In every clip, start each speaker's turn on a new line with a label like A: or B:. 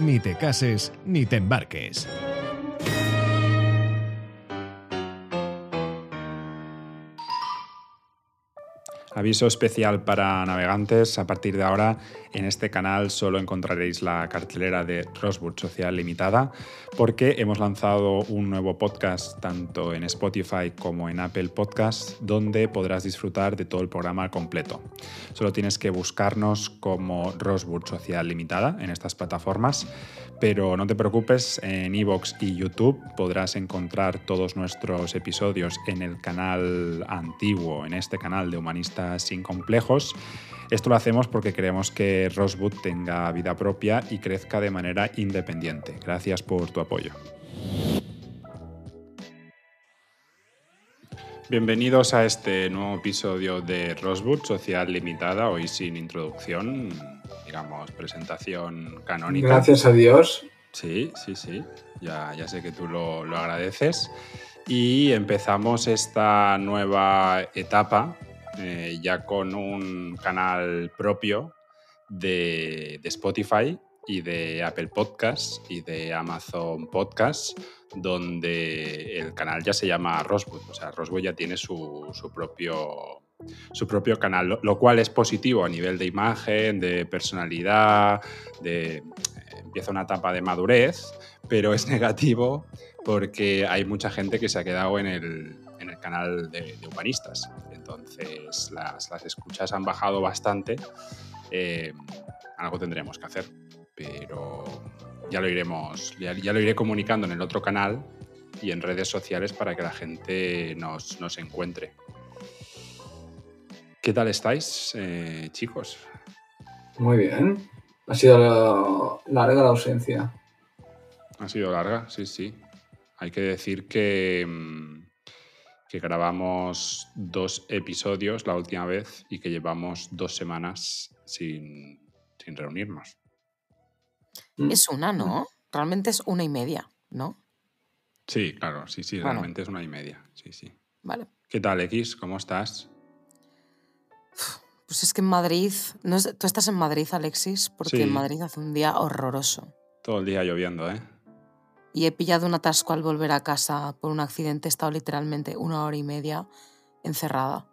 A: Ni te cases ni te embarques.
B: Aviso especial para navegantes. A partir de ahora, en este canal solo encontraréis la cartelera de Rosewood Social Limitada, porque hemos lanzado un nuevo podcast tanto en Spotify como en Apple Podcasts, donde podrás disfrutar de todo el programa completo. Solo tienes que buscarnos como Rosewood Social Limitada en estas plataformas, pero no te preocupes, en Evox y YouTube podrás encontrar todos nuestros episodios en el canal antiguo, en este canal de Humanistas sin complejos. Esto lo hacemos porque queremos que Rosewood tenga vida propia y crezca de manera independiente. Gracias por tu apoyo. Bienvenidos a este nuevo episodio de Rosewood Social Limitada, hoy sin introducción, digamos, presentación canónica.
C: Gracias a Dios.
B: Sí, sí, sí, ya, ya sé que tú lo, lo agradeces. Y empezamos esta nueva etapa eh, ya con un canal propio de, Spotify y de Apple Podcasts y de Amazon Podcasts, donde el canal ya se llama Rosewood. O sea, Rosewood ya tiene su, propio, su propio canal, lo, cual es positivo a nivel de imagen, de personalidad, de, empieza una etapa de madurez, pero es negativo porque hay mucha gente que se ha quedado en el, canal de, de humanistas. Entonces las, escuchas han bajado bastante. Eh, algo tendremos que hacer, pero ya lo iremos, ya, lo iré comunicando en el otro canal y en redes sociales para que la gente nos, encuentre. ¿Qué tal estáis, eh, chicos?
C: Muy bien. Ha sido larga la ausencia.
B: Ha sido larga, sí, sí. Hay que decir que, mm, que grabamos dos episodios la última vez y que llevamos dos semanas sin, reunirnos.
D: Mm. Es una, ¿no? Realmente es una y media, ¿no?
B: Sí, claro, sí, sí, realmente es una y media. Sí, sí.
D: Vale.
B: ¿Qué tal, X? ¿Cómo estás?
D: Pues es que en Madrid, no tú estás en Madrid, Alexis, porque en Madrid hace un día horroroso.
B: Todo el día lloviendo, ¿eh?
D: Y he pillado un atasco al volver a casa por un accidente. He estado literalmente una hora y media encerrada.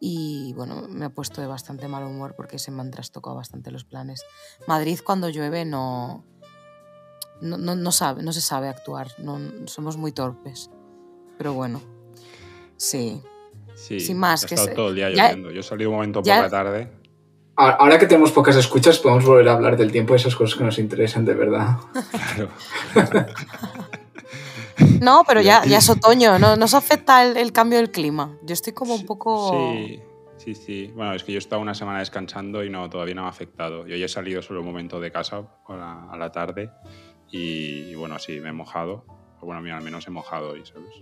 D: Y bueno, me ha puesto de bastante mal humor porque se me han trastocado bastante los planes. Madrid cuando llueve no, no, no, sabe, no se sabe actuar, no, somos muy torpes. Pero bueno, sí.
B: Sí, Sin más. He estado todo el día lloviendo. Yo salí un momento por la tarde
C: Ahora que tenemos pocas escuchas, podemos volver a hablar del tiempo y esas cosas que nos interesan de verdad.
D: Claro. no, pero ya, ya es otoño, ¿no? nos afecta el, cambio del clima. Yo estoy como un poco...
B: Sí, sí, sí. Bueno, es que yo he estado una semana descansando y no, todavía no me ha afectado. Yo ya he salido solo un momento de casa a la, tarde y, bueno, sí, me he mojado. Bueno, mira, al menos he mojado hoy, ¿sabes?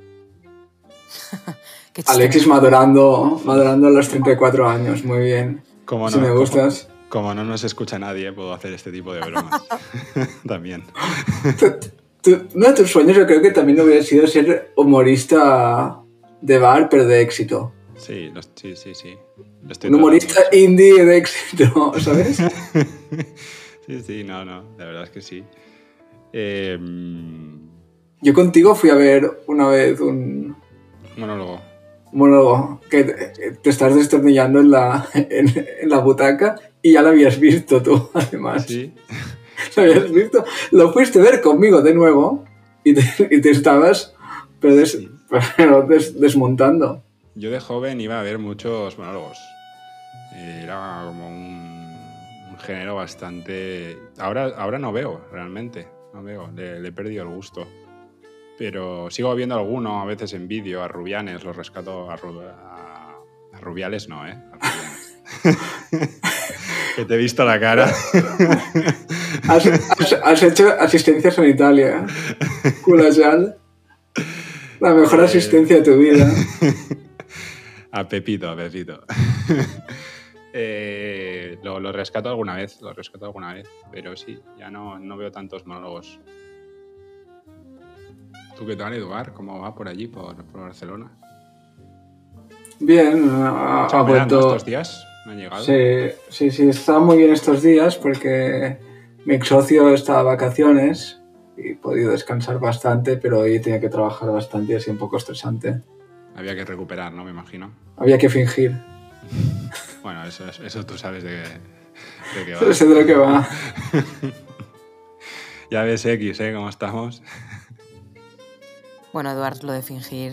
C: Alexis madurando, madurando a los 34 años, muy bien. Como no, me gustas.
B: Como, no nos escucha nadie, puedo hacer este tipo de bromas. también.
C: uno de tus sueños yo creo que también hubiera sido ser humorista de bar, pero de éxito.
B: Sí, sí, sí, sí.
C: Un humorista indie de éxito, ¿sabes?
B: sí, sí, no, no, la verdad es que sí. Em,
C: yo contigo fui a ver una vez un...
B: Monólogo
C: monólogo que te estás destornillando en la, en, la butaca y ya lo habías visto tú, además.
B: Sí.
C: Lo habías visto. Lo fuiste a ver conmigo de nuevo y te, estabas pero, desmontando.
B: Yo de joven iba a ver muchos monólogos. Era como un, género bastante... Ahora, ahora no veo, realmente. No veo, le he perdido el gusto. Pero sigo viendo alguno, a veces en vídeo, a Rubianes, los rescato a, Rubiales, no, ¿eh? que te he visto la cara.
C: Has, has- has hecho asistencia sanitaria. ¿eh? Culajal. La mejor
B: Eh.
C: asistencia de tu vida.
B: A Pepito, a Pepito. Eh, lo, lo rescato alguna vez, lo rescato alguna vez, pero sí, ya no, no veo tantos monólogos. ¿Tú qué tal, Eduard? ¿Cómo va por allí, por, por Barcelona?
C: Bien, ha, vuelto.
B: estos días? ¿Me han llegado?
C: Sí, sí, sí, está muy bien estos días porque mi ex socio está de vacaciones y he podido descansar bastante, pero hoy tenía que trabajar bastante y así un poco estresante.
B: Había que recuperar, ¿no? Me imagino.
C: Había que fingir.
B: Bueno, eso, eso tú sabes de, qué- de qué va.
C: Sé de lo que va.
B: Ya ves X, ¿eh? Cómo estamos.
D: Bueno, Eduard, lo de fingir.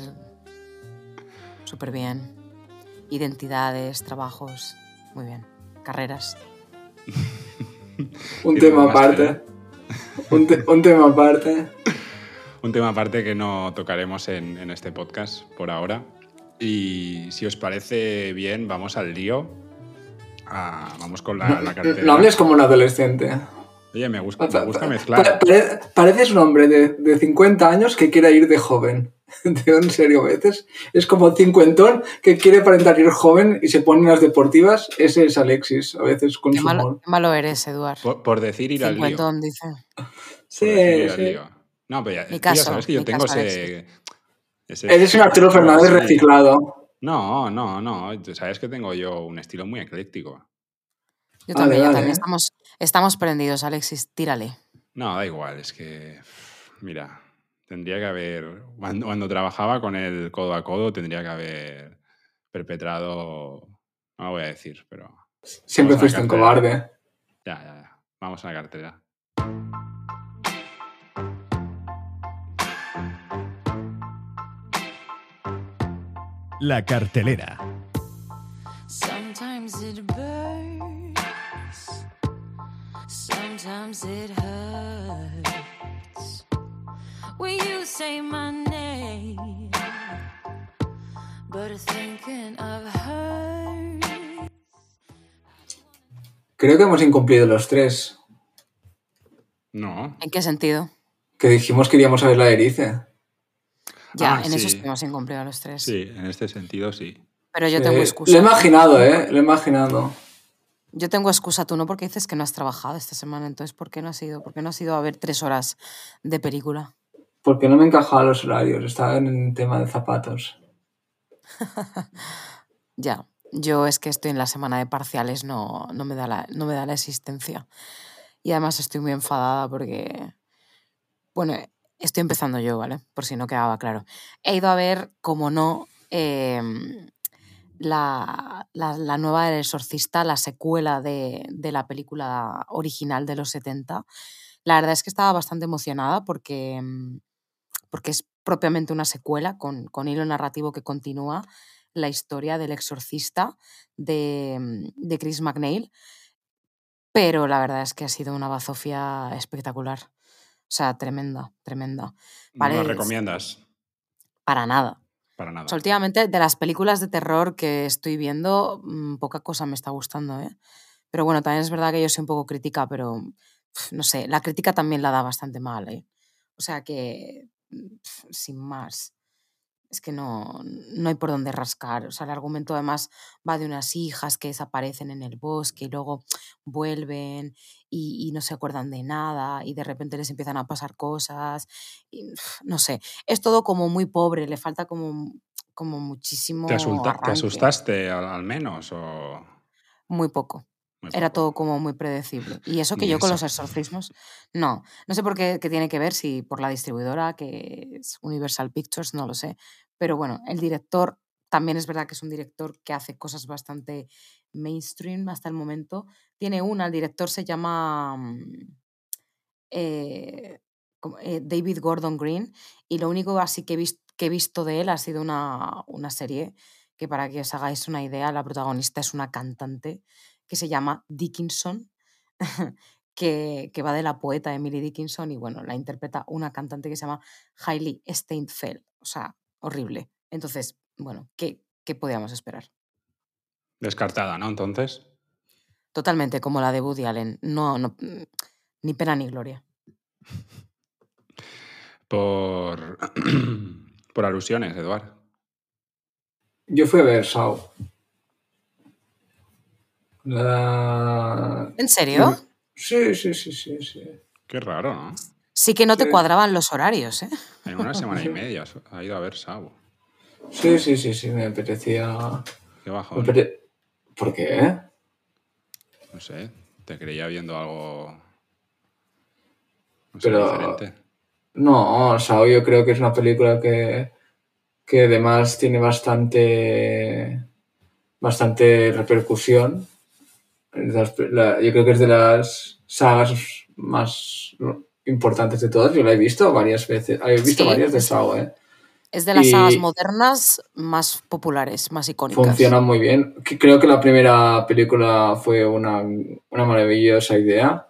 D: Súper bien. Identidades, trabajos. Muy bien. Carreras.
C: Un tema aparte. Un, te- un tema aparte.
B: Un tema aparte que no tocaremos en, en este podcast por ahora. Y si os parece bien, vamos al lío. Ah, vamos con la, la cartera.
C: No hables como un adolescente.
B: Oye, me gusta, me gusta mezclar.
C: pare- pareces un hombre de, de 50 años que quiere ir de joven. En serio, a veces es como cincuentón que quiere aparentar ir joven y se pone en las deportivas. Ese es Alexis, a veces con
D: Qué
C: su
D: malo,
C: humor.
D: qué malo eres, Eduard.
B: Por, por decir ir al lío.
D: Cincuentón, dice.
C: Sí, sí.
B: lío. No, pero ya,
D: Mi
B: ya sabes que yo tengo
D: caso,
B: ese, ese-
C: Eres un Arturo Fernández reciclado.
B: No, no, no. Sabes que tengo yo un estilo muy ecléctico.
D: Yo
C: Vale,
D: también, yo
C: vale.
D: también. Estamos, estamos prendidos, Alexis. Tírale.
B: No, da igual, es que. Mira, tendría que haber. Cuando, cuando trabajaba con el codo a codo, tendría que haber perpetrado. No lo voy a decir, pero.
C: Siempre fuiste un cobarde.
B: Ya, ya, ya. Vamos a la cartera.
A: La cartelera.
E: Sometimes it hurts. When you say my name, but thinking of her.
C: Creo que hemos incumplido los tres.
B: No.
D: ¿En qué sentido?
C: Que dijimos que iríamos a ver la Erice.
D: Ya,
B: Ah,
D: en eso
B: sí.
D: estuvimos incumplidos los tres.
B: Sí, en este sentido sí.
D: Pero yo
C: Sí,
D: tengo
C: Lo he
D: excusa.
C: imaginado, ¿eh? Lo he imaginado.
D: Yo tengo excusa, tú no, porque dices que no has trabajado esta semana. Entonces, ¿por qué no has ido? ¿Por qué no has ido a ver tres horas de película?
C: Porque no me encajaban los horarios. Estaba en el tema de zapatos.
D: Ya. Yo es que estoy en la semana de parciales, no, no, me, da la, no me da la existencia. Y además estoy muy enfadada porque, bueno, estoy empezando yo, ¿vale? Por si no quedaba claro. He ido a ver, como no, em, la, la- la nueva del Exorcista, la secuela de, de la película original de los 70. La verdad es que estaba bastante emocionada porque, em, porque es propiamente una secuela con, con hilo narrativo que continúa la historia del exorcista de, mm, de Chris McNeil, pero la verdad es que ha sido una bazofia espectacular. O sea, tremenda, tremenda. Vale,
B: no lo recomiendas
D: Para nada.
B: Para nada.
D: Últimamente, de las películas de terror que estoy viendo, mm, poca cosa me está gustando, ¿eh? Pero bueno, también es verdad que yo soy un poco crítica, pero no sé, la crítica también la da bastante mal, ¿eh? O sea que, mm, sin más, es que no, no hay por dónde rascar. O sea, el argumento además va de unas hijas que desaparecen en el bosque y luego vuelven y, y no se acuerdan de nada y de repente les empiezan a pasar cosas. Y, no sé, es todo como muy pobre, le falta como, como muchísimo.
B: ¿Te, asusta- te
D: arranque.
B: asustaste al, al menos? O...
D: Muy poco. Era todo como muy predecible. Y eso que yo con los exorcismos, no. No sé por qué, qué tiene que ver, si por la distribuidora, que es Universal Pictures, no lo sé. Pero bueno, el director también es verdad que es un director que hace cosas bastante mainstream hasta el momento. Tiene una, el director se llama mm, eh, eh, David Gordon Green y lo único así que he, vis- que he visto de él ha sido una, una serie que para que os hagáis una idea, la protagonista es una cantante que se llama Dickinson, que, que va de la poeta Emily Dickinson y bueno, la interpreta una cantante que se llama Hailey Steinfeld, o sea, horrible. Entonces, bueno, ¿qué, qué podíamos esperar?
B: Descartada, ¿no? Entonces.
D: Totalmente como la de Woody Allen. No, no, mm, Ni pena ni gloria.
B: Por, por alusiones, Eduard.
C: Yo fui a ver Sao. La...
D: ¿En serio?
C: Sí, sí, sí, sí, sí.
B: Qué raro, ¿no?
D: Sí que no te
C: Sí.
D: cuadraban los horarios, ¿eh?
B: En una semana y media ha ido a ver Sabo.
C: Sí, sí, sí, sí, me apetecía.
B: Qué bajón.
C: apete- ¿Por qué?
B: No sé, te creía viendo algo. No sé,
C: Pero-
B: diferente.
C: No, Sao yo creo que es una película que, que además tiene bastante, bastante repercusión. Las- la- yo creo que es de las sagas más importantes de todas. Yo la he visto varias veces. He visto
D: Sí,
C: varias de. Sao, ¿eh?
D: Es de las
C: Y-
D: sagas modernas más populares, más icónicas.
C: Funciona muy bien. Creo que la primera película fue una, una maravillosa idea.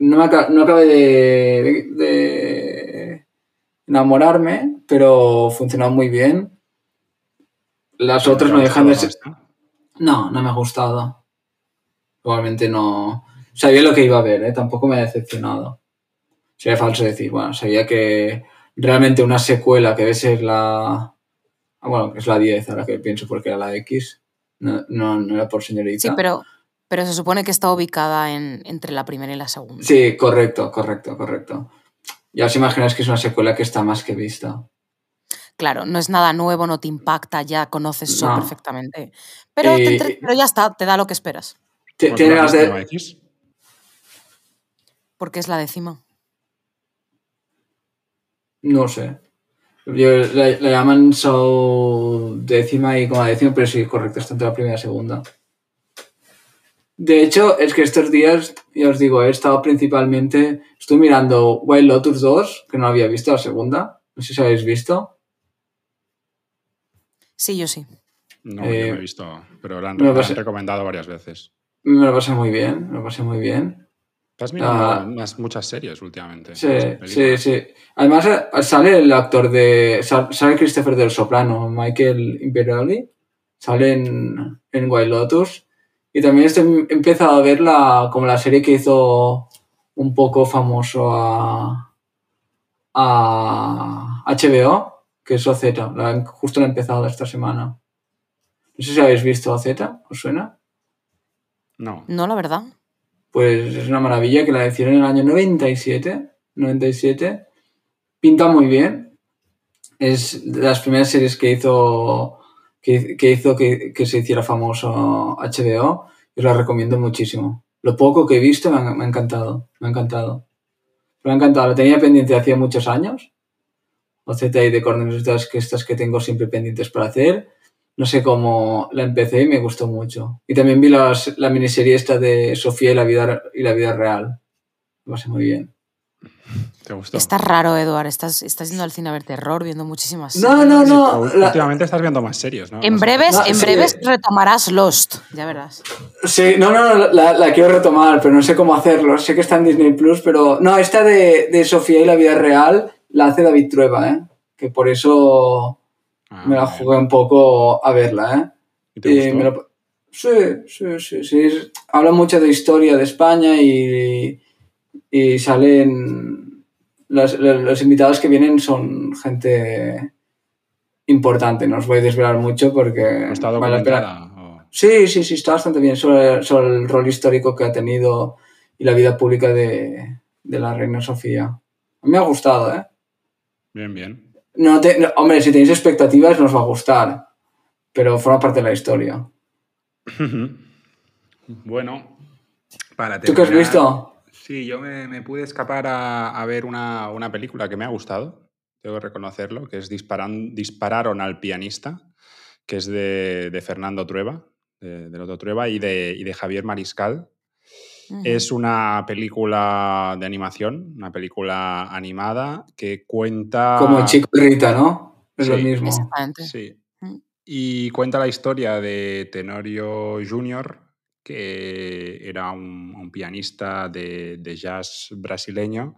C: No, me no acabé de, de enamorarme, pero funcionó muy bien. Las otras no
B: ¿Te ha
C: dejan de ser... No, no me ha gustado. Igualmente no... Sabía lo que iba a ver, ¿eh? Tampoco me ha decepcionado. Sería falso decir, bueno, sabía que realmente una secuela que debe ser la... ah, Bueno, es la 10, ahora que pienso porque era la X. No, no, no era por señorita.
D: Sí, pero, pero se supone que está ubicada en, entre la primera y la segunda.
C: Sí, correcto, correcto, correcto. Ya os imagináis que es una secuela que está más que vista.
D: Claro, no es nada nuevo, no te impacta, ya conoces eso
C: No.
D: perfectamente. Pero, te
C: Y-
D: entre- pero ya está, te da lo que esperas.
C: Ti-
B: ¿Cómo
C: Tiene
B: viste,
C: de...
B: Eva X?
D: Porque es la décima.
C: No sé. Yo, la, la llaman so décima y como décima, pero sí, correcto, está entre la primera y la segunda. De hecho, es que estos días, ya os digo, he estado principalmente. Estoy mirando Wild Lotus 2, que no había visto la segunda. No sé si habéis visto.
D: Sí, yo sí.
B: No,
C: Eh,
B: yo no he visto, pero la han,
C: me lo
B: la han recomendado varias veces.
C: Me lo pasé muy bien, me lo pasé muy bien.
B: Estás mirando
C: Ah.
B: unas- muchas series últimamente.
C: Sí, sí, sí. Además, eh, sale el actor de. sal- Sale Christopher del Soprano, Michael Imperioli. Sale en, en Wild Lotus. Y también estoy, he empezado a ver la, como la serie que hizo un poco famoso a. a HBO, que es OZ. La, justo la he empezado esta semana. No sé si habéis visto OZ, ¿os suena?
B: No.
D: No, la verdad.
C: Pues es una maravilla que la hicieron en el año 97. 97. Pinta muy bien. Es de las primeras series que hizo que, que hizo que, que se hiciera famoso HBO. Y os la recomiendo muchísimo. Lo poco que he visto me ha, me ha encantado. Me ha encantado. Me ha encantado. Lo tenía pendiente hacía muchos años. OZ y de Cornelius que estas que tengo siempre pendientes para hacer. No sé cómo la empecé y me gustó mucho. Y también vi las- la miniserie esta de Sofía y la vida, y la vida real. Me pasé muy bien.
B: ¿Te gustó?
D: Estás raro, Eduard. Estás, estás yendo al cine a ver terror, viendo muchísimas
C: No,
D: series.
C: no, no. la-
B: Últimamente estás viendo más series, ¿no?
D: En
B: No
D: breves,
C: No,
D: en
C: sí.
D: breves retomarás Lost, ya verás.
C: Sí, no, no, no, la, la quiero retomar, pero no sé cómo hacerlo. Sé que está en Disney Plus, pero. No, esta de, de Sofía y la vida real la hace David Trueba, ¿eh? Que por eso
B: Ah,
C: me la jugué un poco a verla, ¿eh?
B: ¿Y te
C: Y
B: gustó?
C: me lo- Sí, sí, sí, sí. Habla mucho de historia de España y, y salen... Los, los- los invitados que vienen son gente importante. No os voy a desvelar mucho porque...
B: ¿No está documentada? o-
C: Sí, sí, sí, está bastante bien sobre, sobre el rol histórico que ha tenido y la vida pública de, de la reina Sofía. Me ha gustado, ¿eh?
B: Bien, bien.
C: No te- no, hombre, si tenéis expectativas nos va a gustar, pero forma parte de la historia.
B: bueno, para
C: ¿Tú qué has
B: terminar-
C: visto?
B: Sí, yo me, me pude escapar a, a ver una, una película que me ha gustado, tengo que reconocerlo, que es Disparan- Dispararon al pianista, que es de, de Fernando Trueba, de, de Loto Trueba, y de, y de Javier Mariscal. Es una película de animación, una película animada que cuenta...
C: Como Chico y Rita, ¿no? Es lo mismo.
D: Exactamente.
B: Sí. Y cuenta la historia de Tenorio Jr., que era un, un pianista de, de jazz brasileño.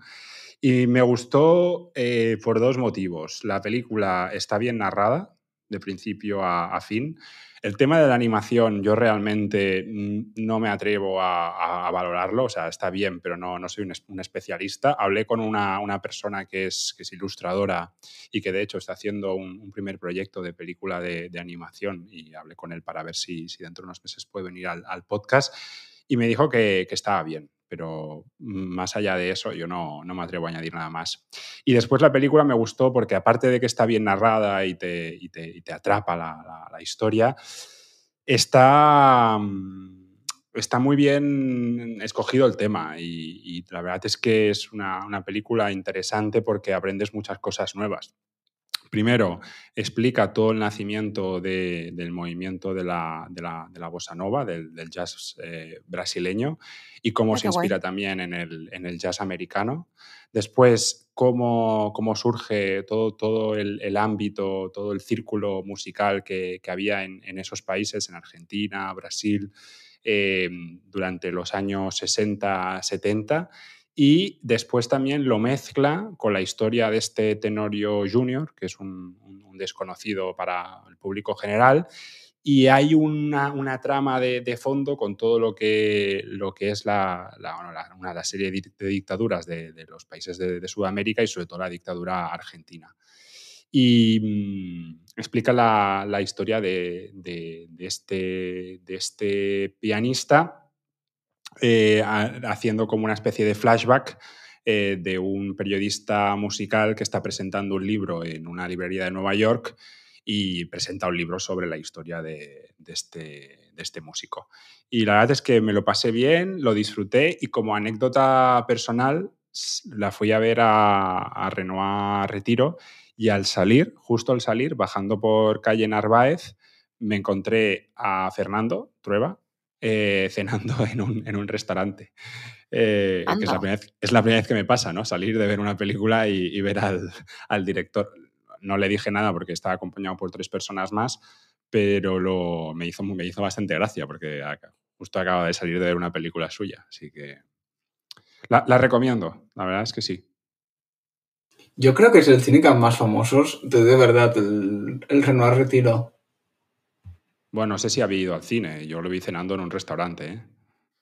B: Y me gustó eh, por dos motivos. La película está bien narrada, de principio a, fin. El tema de la animación, yo realmente no me atrevo a, a- valorarlo, o sea, está bien, pero no, no soy un, es- un especialista. Hablé con una, una persona que es, que es ilustradora y que de hecho está haciendo un, primer proyecto de película de, animación y hablé con él para ver si, si dentro de unos meses puede venir al, podcast y me dijo que estaba bien, pero más allá de eso yo no, no me atrevo a añadir nada más. Y después la película me gustó porque aparte de que está bien narrada y te, te, atrapa la, la- la historia, está, mm, está muy bien escogido el tema y, y la verdad es que es una, una película interesante porque aprendes muchas cosas nuevas. Primero, explica todo el nacimiento de- del movimiento de la, de la- de la bossa nova, del, del jazz eh, brasileño, y cómo
D: Ah,
B: se
D: guay.
B: inspira también en el, en el jazz americano. Después, cómo, cómo surge todo, todo el, el ámbito, todo el círculo musical que, que había en, en esos países, en Argentina, Brasil, eh, durante los años 60, 70. Y después también lo mezcla con la historia de este Tenorio Junior, que es un, desconocido para el público general. Y hay una, una trama de, de fondo con todo lo que, lo que es la, una serie de, dictaduras de, los países de, Sudamérica y sobre todo la dictadura argentina. Y mm, explica la, historia de este, de este pianista eh, ha- haciendo como una especie de flashback eh, de un periodista musical que está presentando un libro en una librería de Nueva York y presenta un libro sobre la historia de, este, este músico. Y la verdad es que me lo pasé bien, lo disfruté y como anécdota personal la fui a ver a, a Renoir Retiro y al salir, justo al salir, bajando por calle Narváez, me encontré a Fernando Trueba, eh, cenando en un, en un restaurante. Eh, que es la, primera vez, es la primera vez que me pasa, ¿no? Salir de ver una película y, y ver al, al director. No le dije nada porque estaba acompañado por tres personas más, pero lo, me, hizo, me hizo bastante gracia porque justo acaba de salir de ver una película suya. Así que la, la recomiendo, la verdad es que sí.
C: Yo creo que es el cínica más famosos de, de verdad, el, el Renoir Retiro.
B: Bueno, no sé si había ido al cine, yo lo vi cenando en un restaurante. ¿eh?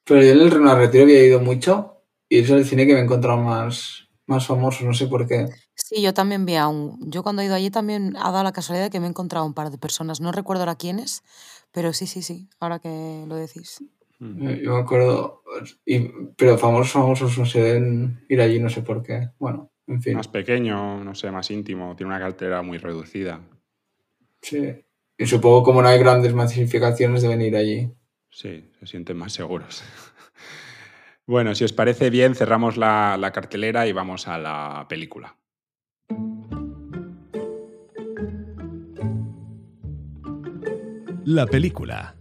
C: Pero yo en el Renoir Retiro había ido mucho y es el cine que me he encontrado más, más famoso, no sé por qué.
D: Sí, yo también vi a un. Yo cuando he ido allí también ha dado la casualidad de que me he encontrado un par de personas. No recuerdo ahora quiénes, pero sí, sí, sí, ahora que lo decís.
B: Mm.
C: Eh, Yo me acuerdo, y, pero famosos, famosos no se deben ir allí, no sé por qué. Bueno, en fin.
B: Más pequeño, no sé, más íntimo, tiene una cartera muy reducida.
C: Sí. Y supongo como no hay grandes masificaciones deben ir allí.
B: Sí, se sienten más seguros. Bueno, si os parece bien, cerramos la, la cartelera y vamos a la película.
A: La película.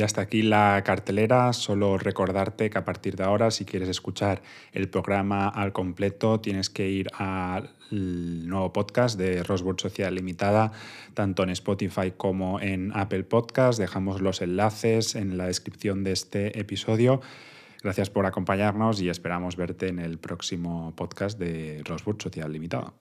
B: Y hasta aquí la cartelera. Solo recordarte que a partir de ahora, si quieres escuchar el programa al completo, tienes que ir al nuevo podcast de Rosburg Sociedad Limitada, tanto en Spotify como en Apple Podcast. Dejamos los enlaces en la descripción de este episodio. Gracias por acompañarnos y esperamos verte en el próximo podcast de Rosburg Sociedad Limitada.